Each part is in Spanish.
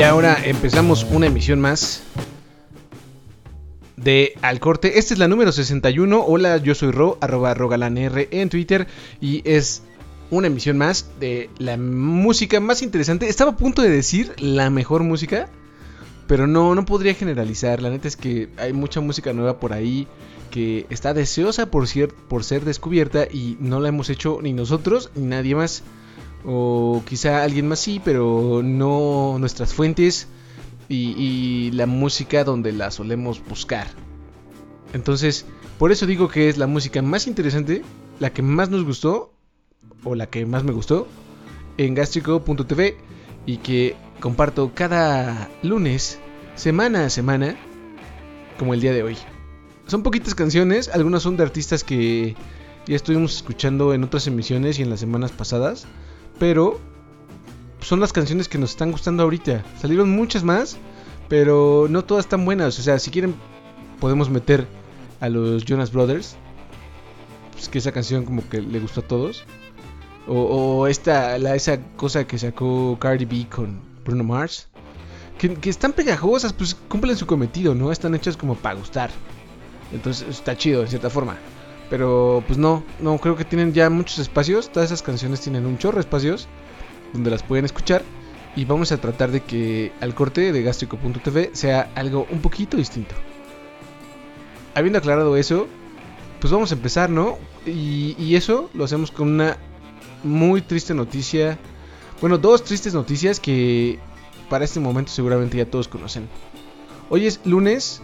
Y ahora empezamos una emisión más de Al Corte. Esta es la número 61. Hola, yo soy Ro, arroba rogalanr en Twitter. Y es una emisión más de la música más interesante. Estaba a punto de decir la mejor música. Pero no, no podría generalizar. La neta es que hay mucha música nueva por ahí que está deseosa por ser, por ser descubierta y no la hemos hecho ni nosotros ni nadie más. O quizá alguien más sí, pero no nuestras fuentes y, la música donde la solemos buscar. Entonces, por eso digo que es la música más interesante, la que más nos gustó, o la que más me gustó, en gastrico.tv y que comparto cada lunes, semana a semana, como el día de hoy. Son poquitas canciones, algunas son de artistas que ya estuvimos escuchando en otras emisiones y en las semanas pasadas, pero son las canciones que nos están gustando ahorita. Salieron muchas más, pero no todas están buenas. O sea, si quieren, podemos meter a los Jonas Brothers. Pues que esa canción como que le gustó a todos. O, esta, la, esa cosa que sacó Cardi B con Bruno Mars. Que, que, están pegajosas, pues cumplen su cometido, ¿no? Están hechas como para gustar. Entonces está chido, en cierta forma. Pero pues no, no, creo que tienen ya muchos espacios. Todas esas canciones tienen un chorro de espacios donde las pueden escuchar. Y vamos a tratar de que al corte de gastrico.tv sea algo un poquito distinto. Habiendo aclarado eso, pues vamos a empezar, ¿no? Y, y eso lo hacemos con una muy triste noticia. Bueno, dos tristes noticias que para este momento seguramente ya todos conocen. Hoy es lunes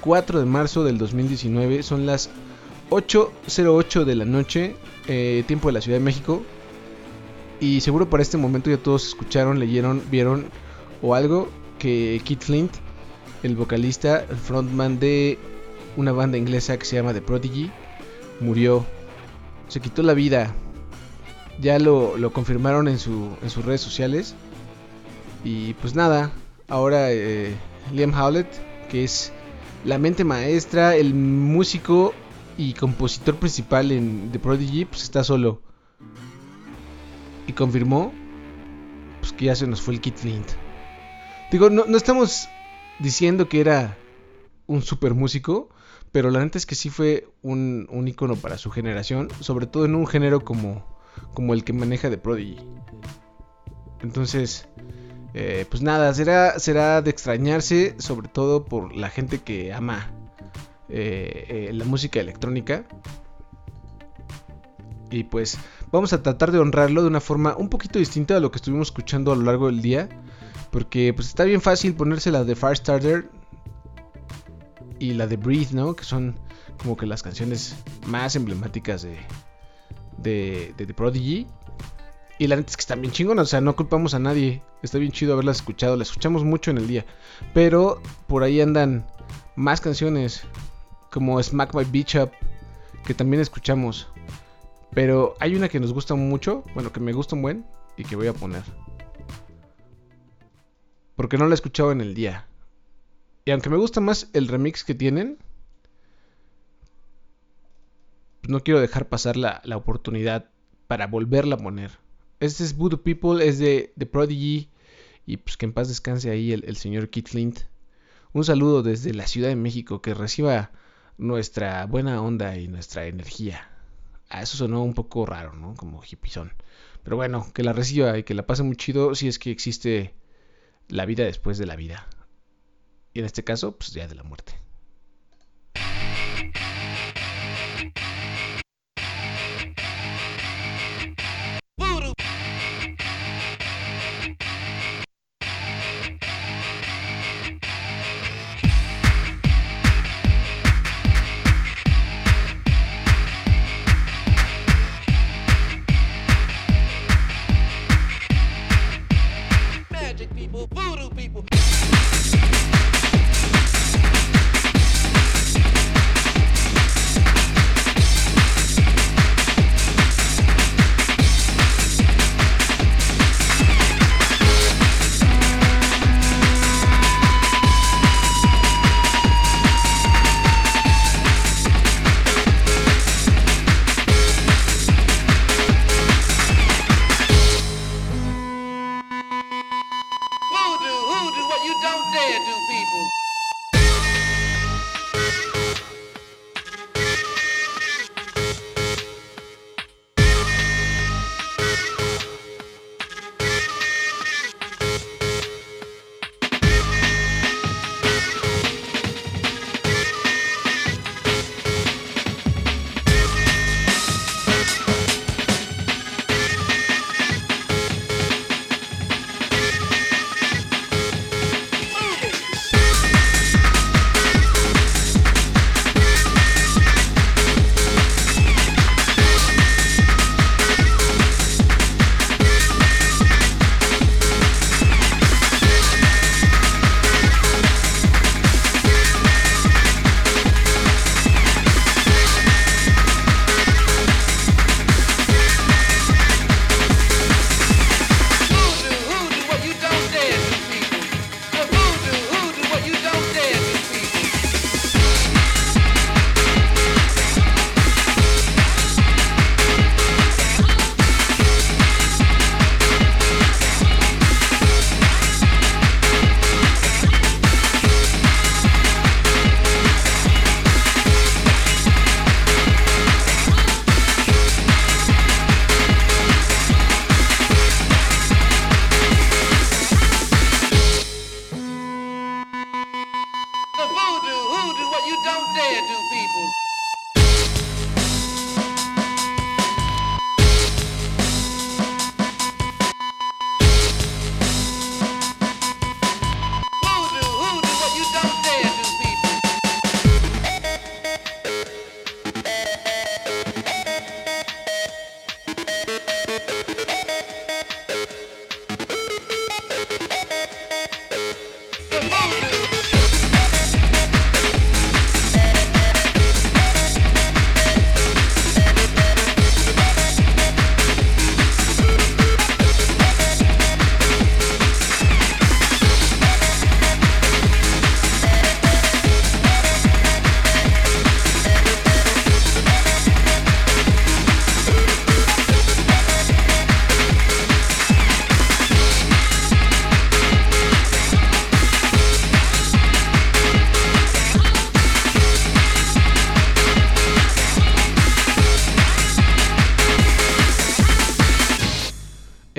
4 de marzo del 2019, son las 8.08 de la noche, eh, tiempo de la Ciudad de México. Y seguro para este momento ya todos escucharon, leyeron, vieron o algo que Kit Flint, el vocalista, el frontman de una banda inglesa que se llama The Prodigy, murió. Se quitó la vida. Ya lo, confirmaron en, su, en sus redes sociales. Y pues nada, ahora eh, Liam Howlett, que es la mente maestra, el músico y compositor principal en The Prodigy, pues está solo. Y confirmó pues que ya se nos fue el Kit Flint. Digo, no, no estamos diciendo que era un super músico, pero la neta es que sí fue un, un icono para su generación, sobre todo en un género como, como el que maneja The Prodigy. Entonces, eh, pues nada, será, será de extrañarse, sobre todo por la gente que ama eh, eh, la música electrónica. Y pues vamos a tratar de honrarlo de una forma un poquito distinta a lo que estuvimos escuchando a lo largo del día. Porque pues está bien fácil ponerse la de Firestarter y la de Breathe, ¿no? Que son como que las canciones más emblemáticas de, de, de The Prodigy. Y la neta es que están bien chingonas, o sea, no culpamos a nadie. Está bien chido haberlas escuchado, las escuchamos mucho en el día. Pero por ahí andan más canciones, como Smack My Beach Up, que también escuchamos. Pero hay una que nos gusta mucho, bueno, que me gusta un buen y que voy a poner. Porque no la he escuchado en el día. Y aunque me gusta más el remix que tienen, no quiero dejar pasar la, la oportunidad para volverla a poner. Este es Voodoo People, es de, The Prodigy. Y pues que en paz descanse ahí el, señor Kit Flint. Un saludo desde la Ciudad de México, que reciba nuestra buena onda y nuestra energía. Ah, eso sonó un poco raro, ¿no? Como hippizón. Pero bueno, que la reciba y que la pase muy chido si es que existe la vida después de la vida. Y en este caso, pues ya de la muerte.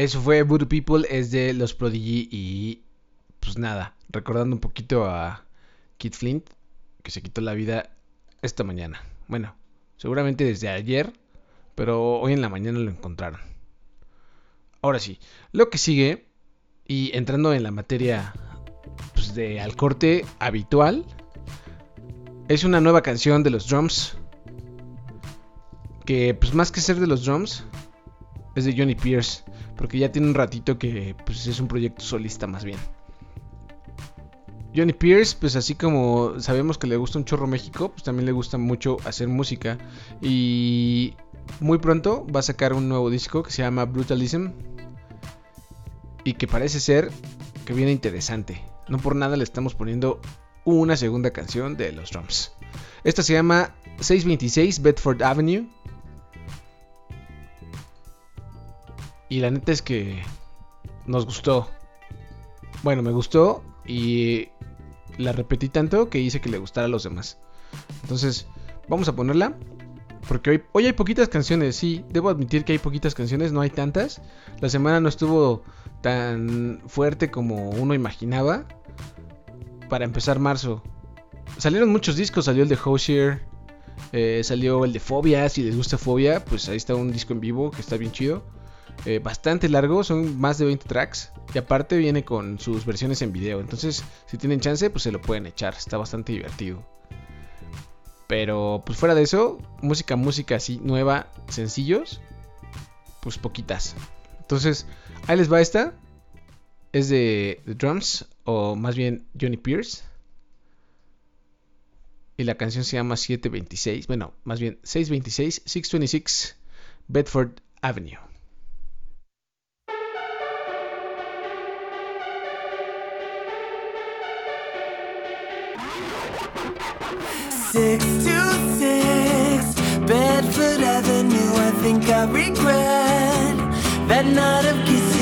Eso fue Voodoo People, es de los Prodigy y pues nada, recordando un poquito a Kid Flint, que se quitó la vida esta mañana. Bueno, seguramente desde ayer, pero hoy en la mañana lo encontraron. Ahora sí, lo que sigue, y entrando en la materia pues, de al corte habitual, es una nueva canción de los drums. Que pues más que ser de los drums, es de Johnny Pierce. Porque ya tiene un ratito que pues, es un proyecto solista más bien. Johnny Pierce, pues así como sabemos que le gusta un chorro México, pues también le gusta mucho hacer música. Y muy pronto va a sacar un nuevo disco que se llama Brutalism. Y que parece ser que viene interesante. No por nada le estamos poniendo una segunda canción de los drums. Esta se llama 626 Bedford Avenue. Y la neta es que nos gustó. Bueno, me gustó y la repetí tanto que hice que le gustara a los demás. Entonces, vamos a ponerla. Porque hoy, hoy hay poquitas canciones, sí, debo admitir que hay poquitas canciones, no hay tantas. La semana no estuvo tan fuerte como uno imaginaba para empezar marzo. Salieron muchos discos, salió el de Hosier, eh, salió el de Fobia, si les gusta Fobia, pues ahí está un disco en vivo que está bien chido. Eh, bastante largo, son más de 20 tracks. Y aparte viene con sus versiones en video. Entonces, si tienen chance, pues se lo pueden echar. Está bastante divertido. Pero, pues fuera de eso, música, música así, nueva, sencillos, pues poquitas. Entonces, ahí les va esta. Es de, The Drums, o más bien Johnny Pierce. Y la canción se llama 726, bueno, más bien 626, 626 Bedford Avenue. Six to six Bedford Avenue. I think I regret that night of kissing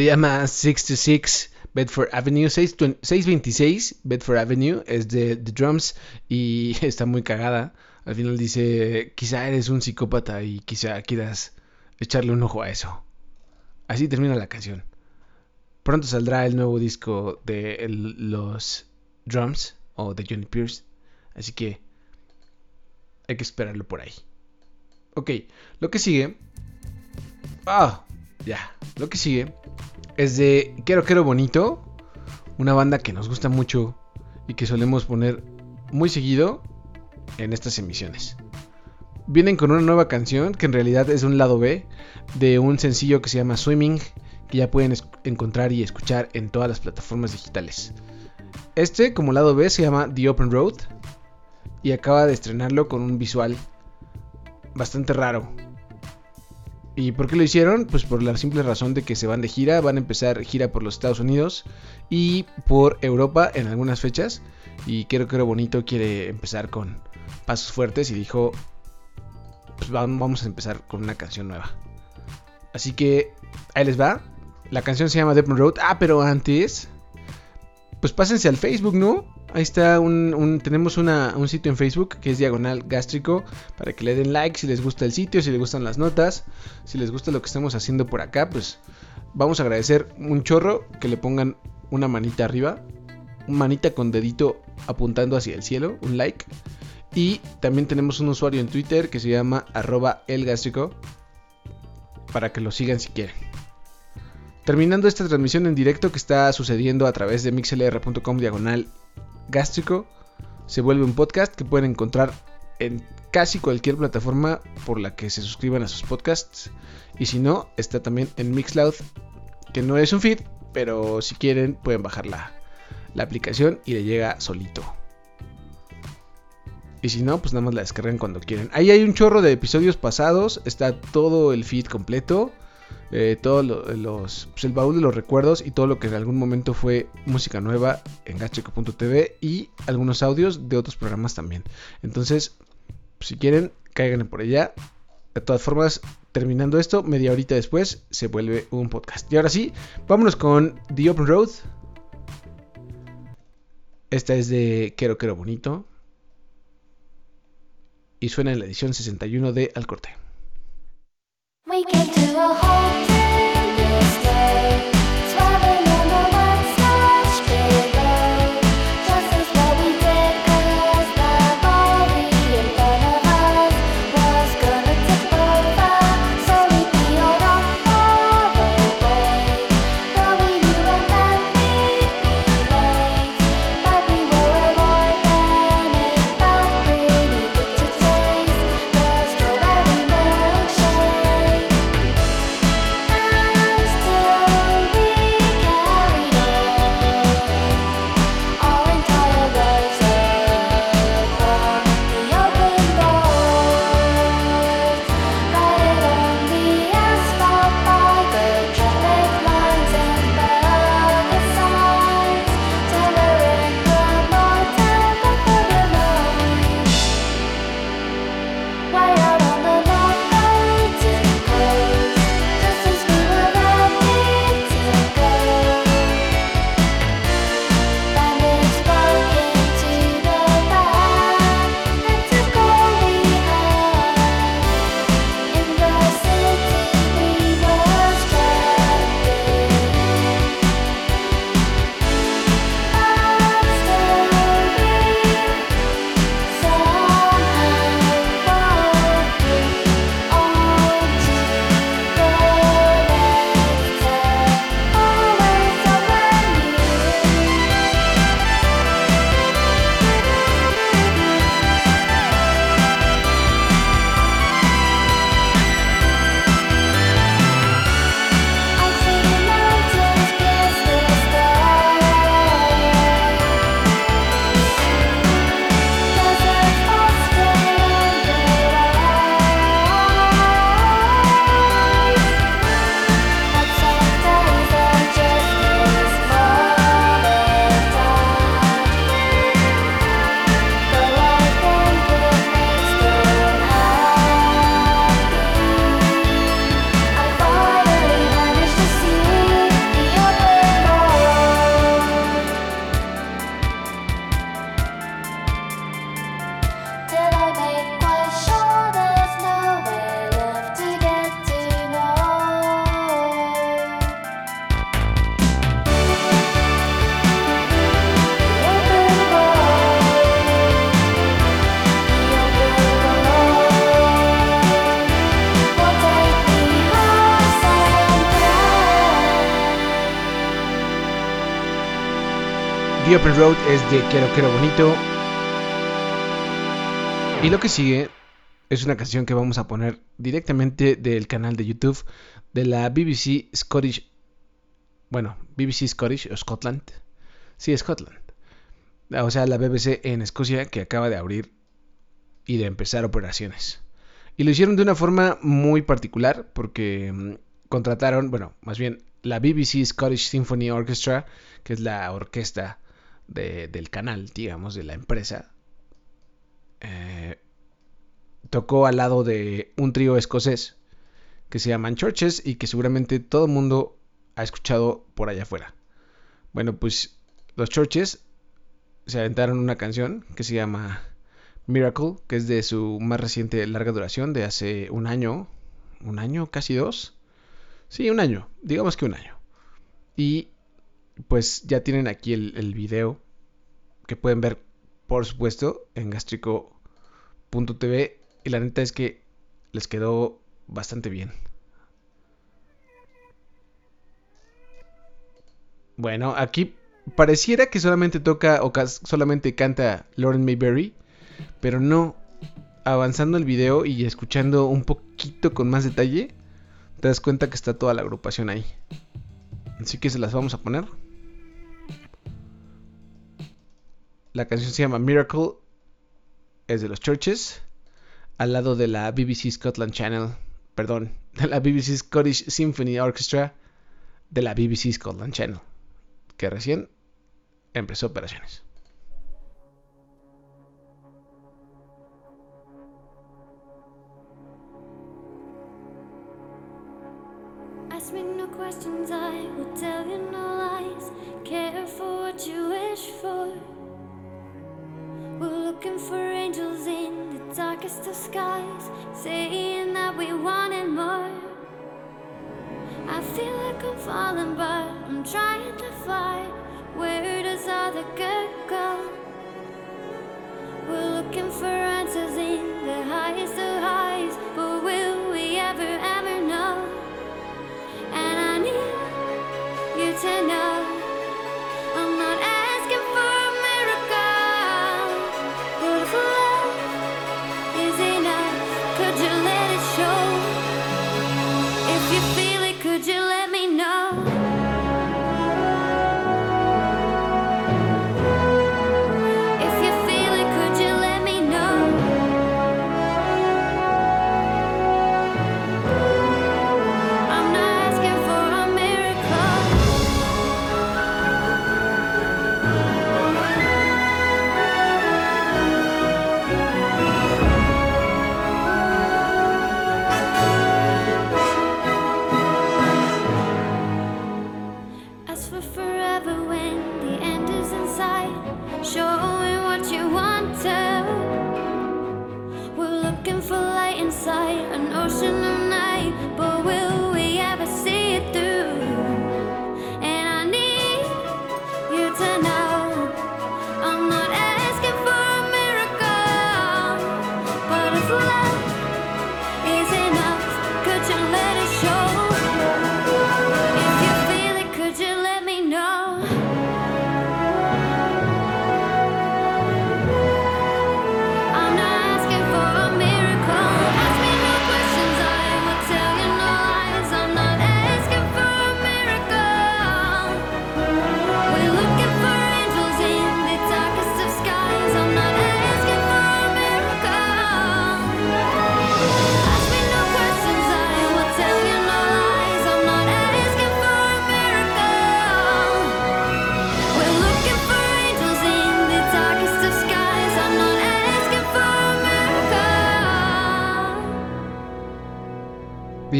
Se llama 66 Bedford Avenue, 6, 626 Bedford Avenue, es de The Drums y está muy cagada. Al final dice, quizá eres un psicópata y quizá quieras echarle un ojo a eso. Así termina la canción. Pronto saldrá el nuevo disco de el- los Drums o de Johnny Pierce, así que hay que esperarlo por ahí. Ok, lo que sigue... Ah, ya, lo que sigue es de Quiero Quiero Bonito, una banda que nos gusta mucho y que solemos poner muy seguido en estas emisiones. Vienen con una nueva canción que en realidad es un lado B de un sencillo que se llama Swimming, que ya pueden encontrar y escuchar en todas las plataformas digitales. Este, como lado B, se llama The Open Road y acaba de estrenarlo con un visual bastante raro. ¿Y por qué lo hicieron? Pues por la simple razón de que se van de gira, van a empezar gira por los Estados Unidos y por Europa en algunas fechas. Y creo que bonito, quiere empezar con pasos fuertes y dijo, pues va- vamos a empezar con una canción nueva. Así que ahí les va. La canción se llama Deppen Road. Ah, pero antes, pues pásense al Facebook, ¿no? Ahí está un, tenemos una- un sitio en Facebook que es Diagonal Gástrico para que le den like si les gusta el sitio, si les gustan las notas, si les gusta lo que estamos haciendo por acá, pues vamos a agradecer un chorro que le pongan una manita arriba, manita con dedito apuntando hacia el cielo, un like. Y también tenemos un usuario en Twitter que se llama arroba elgástrico para que lo sigan si quieren. Terminando esta transmisión en directo que está sucediendo a través de mixlr.com diagonal gástrico, se vuelve un podcast que pueden encontrar en casi cualquier plataforma por la que se suscriban a sus podcasts. Y si no, está también en Mixcloud, que no es un feed, pero si quieren pueden bajar la, la aplicación y le llega solito. Y si no, pues nada más la descargan cuando quieren. Ahí hay un chorro de episodios pasados, está todo el feed completo. Eh, todo lo- los, pues el baúl de los recuerdos y todo lo que en algún momento fue música nueva en gastrico.tv y algunos audios de otros programas también. Entonces, si quieren, cáiganle por allá. De todas formas, terminando esto, media horita después se vuelve un podcast. Y ahora sí, vámonos con The Open Road. Esta es de Quiero Quiero Bonito. Y suena en la edición 61 de Al Corte. Open Road es de Quiero Quiero Bonito. Y lo que sigue es una canción que vamos a poner directamente del canal de YouTube de la BBC Scottish. Bueno, BBC Scottish o Scotland. Sí, Scotland. O sea, la BBC en Escocia que acaba de abrir y de empezar operaciones. Y lo hicieron de una forma muy particular porque mm, contrataron, bueno, más bien la BBC Scottish Symphony Orchestra, que es la orquesta de- del canal, digamos, de la empresa, eh, tocó al lado de un trío escocés que se llaman Churches y que seguramente todo el mundo ha escuchado por allá afuera. Bueno, pues los Churches se aventaron una canción que se llama Miracle, que es de su más reciente larga duración de hace un año, un año, casi dos. Sí, un año, digamos que un año. Y pues ya tienen aquí el, video que pueden ver, por supuesto, en gastrico.tv. Y la neta es que les quedó bastante bien. Bueno, aquí pareciera que solamente toca o solamente canta Lauren Mayberry, pero no. Avanzando el video y escuchando un poquito con más detalle, te das cuenta que está toda la agrupación ahí. Así que se las vamos a poner. La canción se llama Miracle, es de los Churches, al lado de la BBC Scotland Channel, perdón, de la BBC Scottish Symphony Orchestra, de la BBC Scotland Channel, que recién empezó operaciones. Ask me no questions, I will tell you no lies. Care for what you wish for. Looking for angels in the darkest of skies, saying that we wanted more. I feel like I'm falling, but I'm trying to fly. Where does all the good go?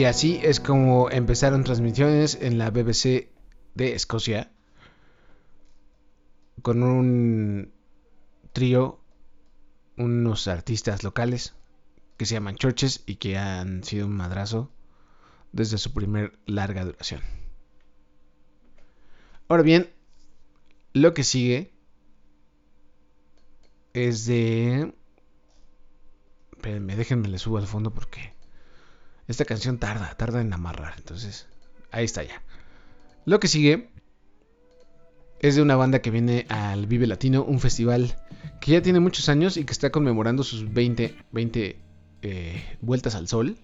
Y así es como empezaron transmisiones en la BBC de Escocia con un trío, unos artistas locales que se llaman Churches y que han sido un madrazo desde su primer larga duración. Ahora bien, lo que sigue es de... Espérenme, déjenme le subo al fondo porque esta canción tarda, tarda en amarrar. Entonces, ahí está ya. Lo que sigue Es de una banda que viene al Vive Latino, un festival que ya tiene muchos años y que está conmemorando sus 20, 20 eh, vueltas al sol.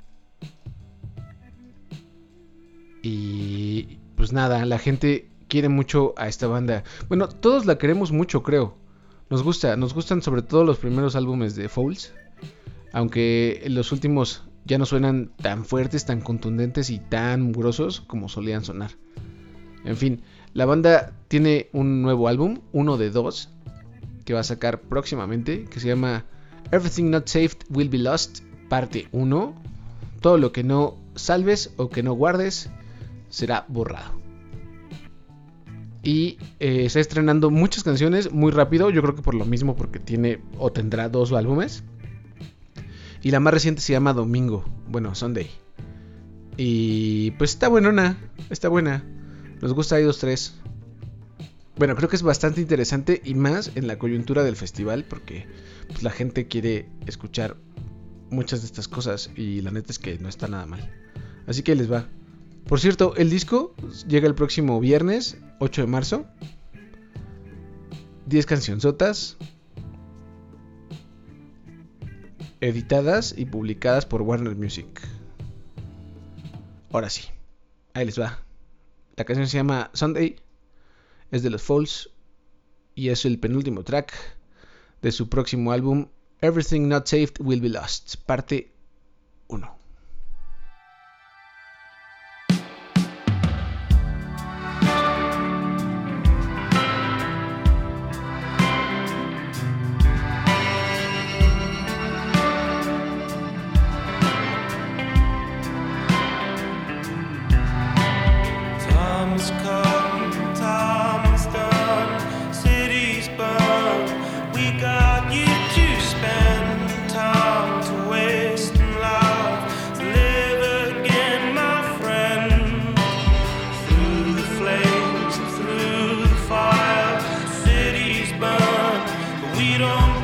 Y pues nada, la gente quiere mucho a esta banda. Bueno, todos la queremos mucho, creo. Nos gusta, nos gustan sobre todo los primeros álbumes de Fouls. Aunque los últimos ya no suenan tan fuertes, tan contundentes y tan mugrosos como solían sonar. En fin, la banda tiene un nuevo álbum, uno de dos, que va a sacar próximamente, que se llama Everything Not Saved Will Be Lost, parte 1. Todo lo que no salves o que no guardes será borrado. Y eh, está estrenando muchas canciones muy rápido, yo creo que por lo mismo, porque tiene o tendrá dos álbumes. Y la más reciente se llama Domingo, bueno, Sunday. Y pues está buenona, está buena. Nos gusta dos 3. Bueno, creo que es bastante interesante y más en la coyuntura del festival porque pues, la gente quiere escuchar muchas de estas cosas y la neta es que no está nada mal. Así que les va. Por cierto, el disco llega el próximo viernes, 8 de marzo. 10 cancionzotas. Editadas y publicadas por Warner Music. Ahora sí, ahí les va. La canción se llama Sunday, es de los Falls y es el penúltimo track de su próximo álbum Everything Not Saved Will Be Lost, parte we don't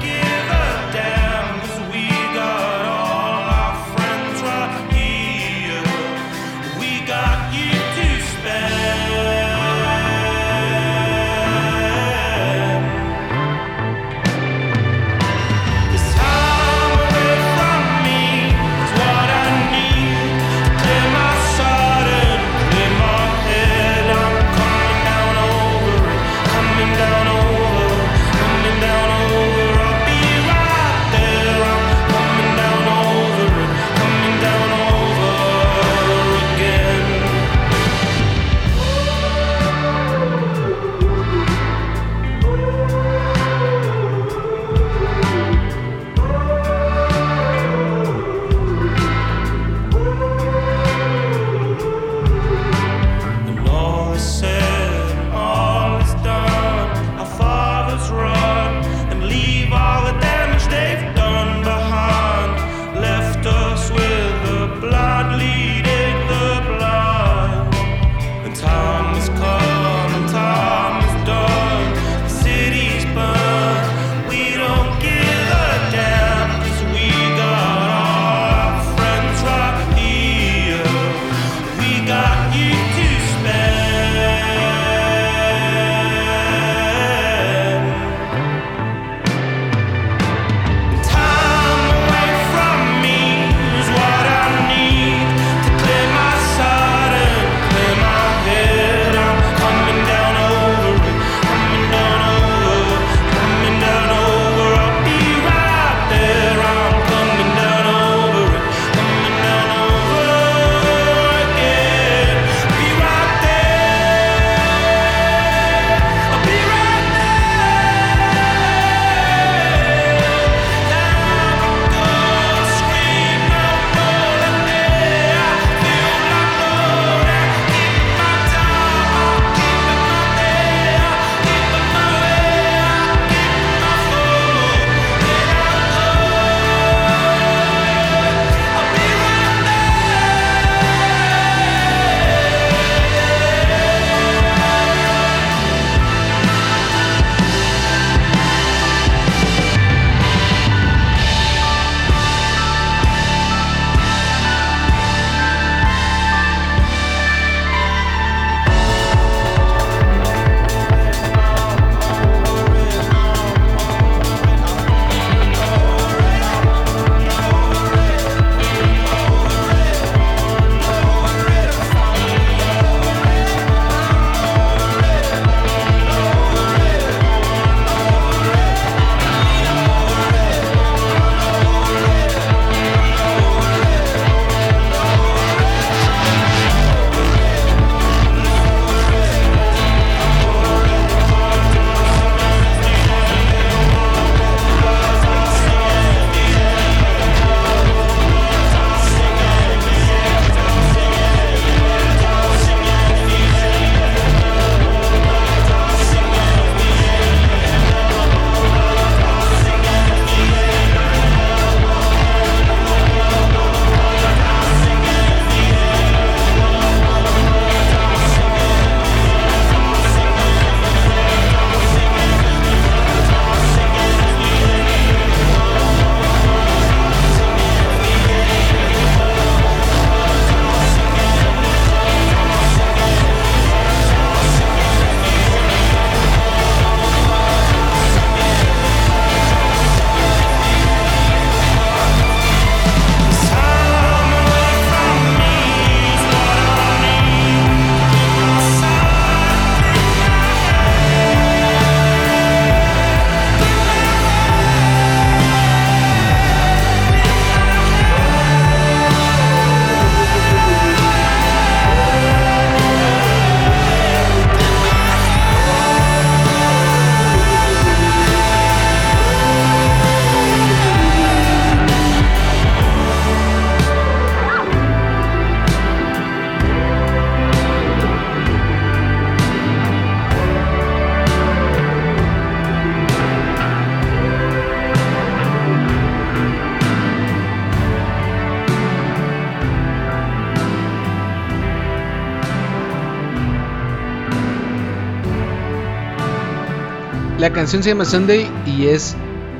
canción se llama Sunday y es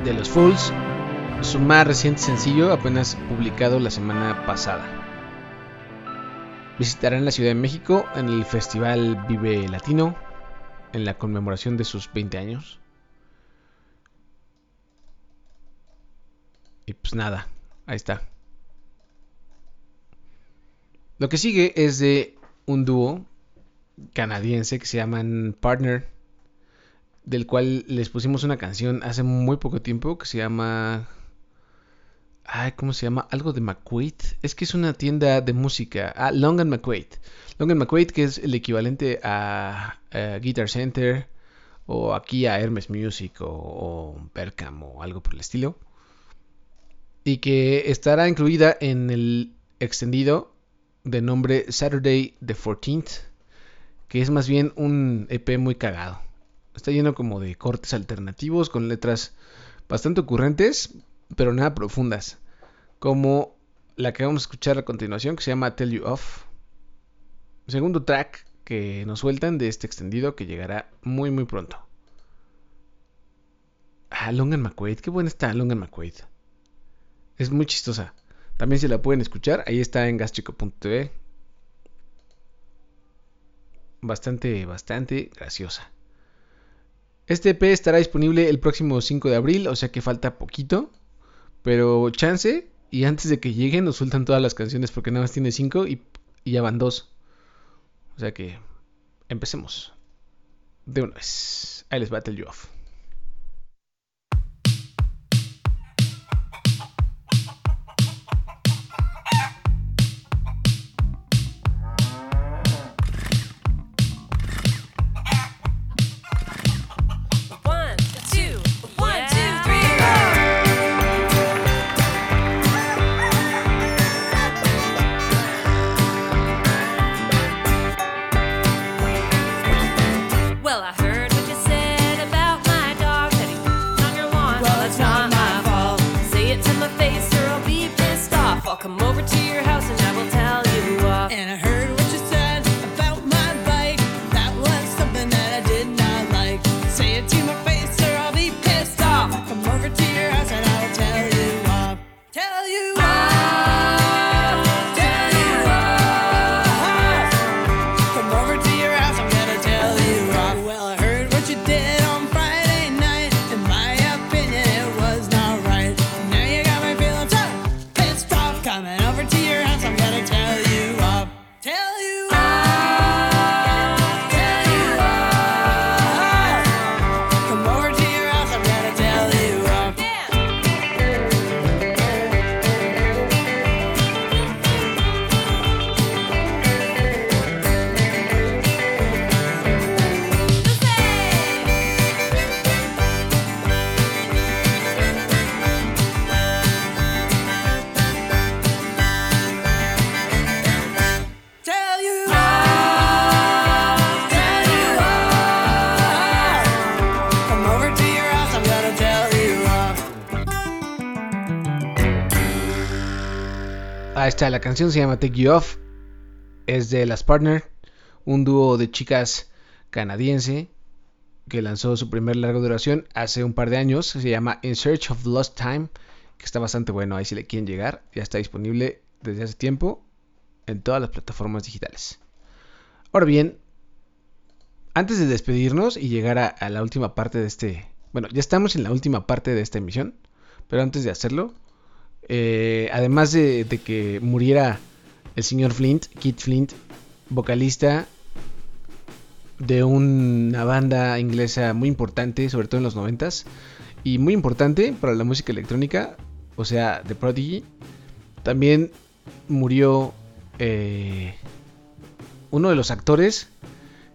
de los Fools, su más reciente sencillo, apenas publicado la semana pasada. Visitarán la Ciudad de México en el Festival Vive Latino, en la conmemoración de sus 20 años. Y pues nada, ahí está. Lo que sigue es de un dúo canadiense que se llaman Partner, del cual les pusimos una canción hace muy poco tiempo que se llama... Ay, ¿cómo se llama? Algo de McQuaid. Es que es una tienda de música. Ah, Long and McQuaid. Long McQuaid, que es el equivalente a, a Guitar Center o aquí a Hermes Music o, o Berkham o algo por el estilo. Y que estará incluida en el extendido de nombre Saturday the 14th, que es más bien un EP muy cagado. Está lleno como de cortes alternativos con letras bastante ocurrentes, pero nada profundas, como la que vamos a escuchar a continuación, que se llama Tell You Off. Segundo track que nos sueltan de este extendido que llegará muy muy pronto. Ah, Long and McQuaid, qué buena está Long McQuaid. Es muy chistosa. También se la pueden escuchar, ahí está en gastrico.tv. Bastante, bastante graciosa. Este EP estará disponible el próximo 5 de abril, o sea que falta poquito. Pero chance, y antes de que lleguen nos sueltan todas las canciones porque nada más tiene 5 y, ya van 2. O sea que empecemos. De una vez. Ahí les Battle You Off. La canción se llama Take You Off. Es de Las Partner, un dúo de chicas canadiense que lanzó su primer larga duración hace un par de años. Se llama In Search of Lost Time, que está bastante bueno. Ahí si le quieren llegar, ya está disponible desde hace tiempo en todas las plataformas digitales. Ahora bien, antes de despedirnos y llegar a la última parte de este... Bueno, ya estamos en la última parte de esta emisión, pero antes de hacerlo, eh, además de, que muriera el señor Flint, Kit Flint, vocalista de una banda inglesa muy importante, sobre todo en los noventas, y muy importante para la música electrónica, o sea, The Prodigy, también murió eh, uno de los actores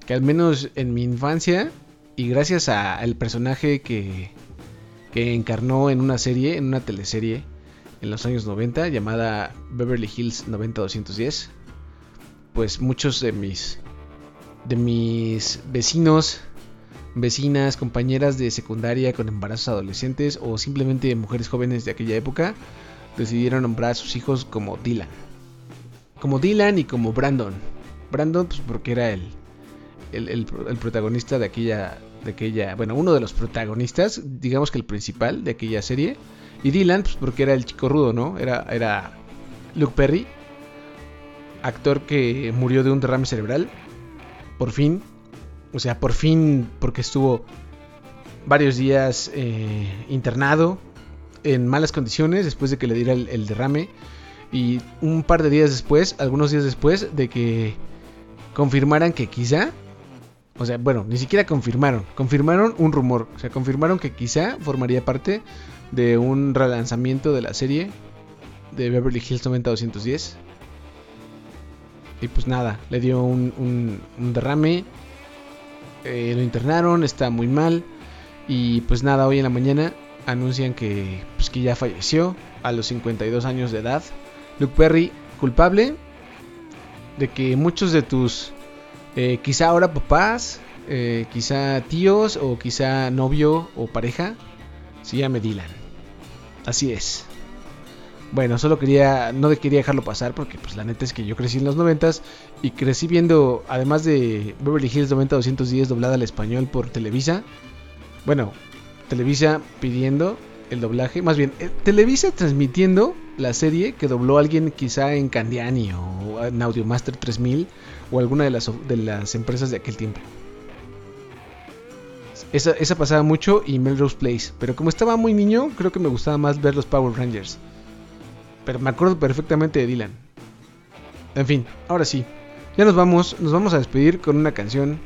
que al menos en mi infancia y gracias al personaje que, que encarnó en una serie, en una teleserie en los años 90 llamada Beverly Hills 90210, pues muchos de mis de mis vecinos, vecinas, compañeras de secundaria con embarazos adolescentes o simplemente mujeres jóvenes de aquella época decidieron nombrar a sus hijos como Dylan. Como Dylan y como Brandon. Brandon pues porque era el, el, el el protagonista de aquella, de aquella, bueno, uno de los protagonistas, digamos que el principal de aquella serie. Y Dylan, pues porque era el chico rudo, ¿no? Era, era Luke Perry, actor que murió de un derrame cerebral. Por fin. O sea, por fin, porque estuvo varios días eh, internado en malas condiciones después de que le diera el, el derrame. Y un par de días después, algunos días después de que confirmaran que quizá, o sea, bueno, ni siquiera confirmaron, confirmaron un rumor, o sea, confirmaron que quizá formaría parte de un relanzamiento de la serie de Beverly Hills 90210. Y pues nada, le dio un, derrame, eh, lo internaron, está muy mal. Y pues nada, hoy en la mañana anuncian que, pues, que ya falleció a los 52 años de edad. Luke Perry, culpable de que muchos de tus, eh, quizá ahora papás, eh, quizá tíos o quizá novio o pareja, se llame Dylan. Así es. Bueno, solo quería, no quería dejarlo pasar porque pues la neta es que yo crecí en los 90 y crecí viendo, además de Beverly Hills 90210 doblada al español por Televisa, bueno, Televisa pidiendo el doblaje, más bien, eh, Televisa transmitiendo la serie que dobló alguien quizá en Candiani o en Audiomaster 3000 o alguna de las, de las empresas de aquel tiempo. Esa, esa pasaba mucho y Melrose Place, pero como estaba muy niño, creo que me gustaba más ver los Power Rangers. Pero me acuerdo perfectamente de Dylan. En fin, ahora sí, ya nos vamos, nos vamos a despedir con una canción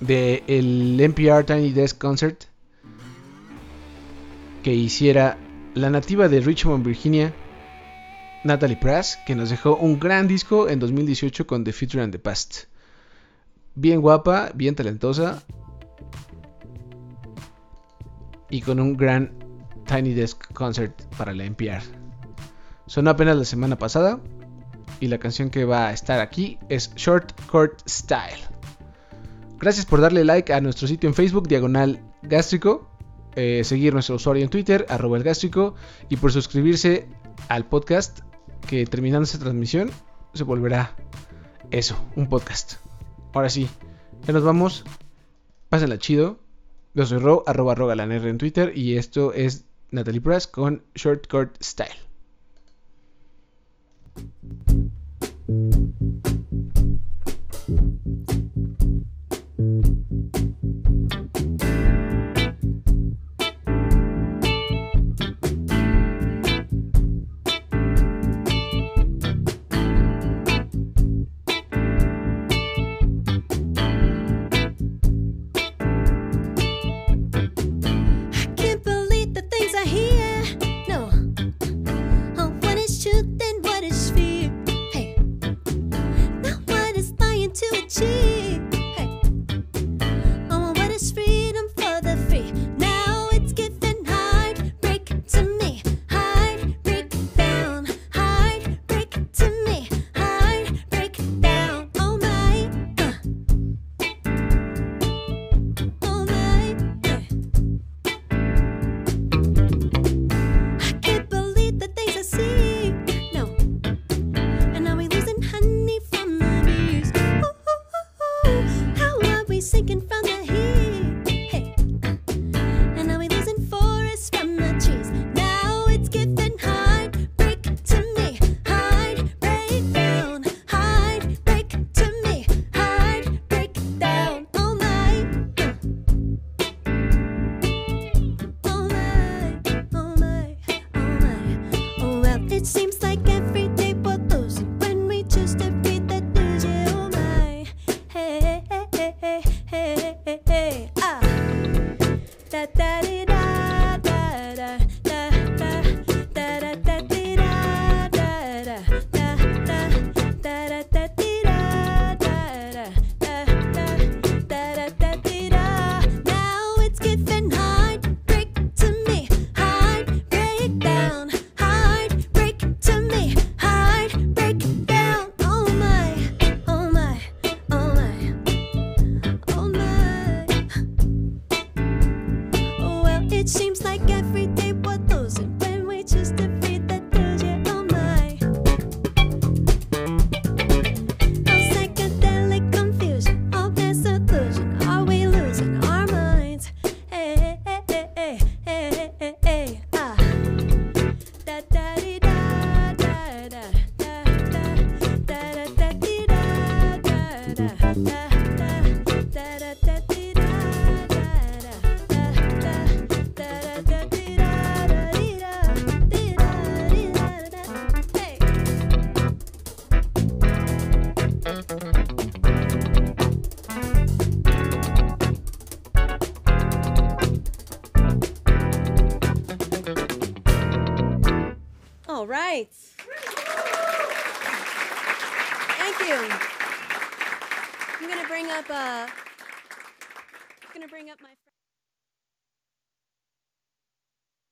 de el NPR Tiny Desk Concert que hiciera la nativa de Richmond, Virginia, Natalie Prass, que nos dejó un gran disco en 2018 con The Future and the Past. Bien guapa, bien talentosa y con un gran Tiny Desk Concert para la NPR. Sonó apenas la semana pasada y la canción que va a estar aquí es Short Court Style. Gracias por darle like a nuestro sitio en Facebook, Diagonal Gástrico. eh, seguir nuestro usuario en Twitter, arroba el gástrico. Y por suscribirse al podcast, que terminando esta transmisión se volverá eso, un podcast. Ahora sí, ya nos vamos. Pásenla chido. Yo soy Ro, arroba rogalanr en Twitter. Y esto es Natalie Press con Short Court Style.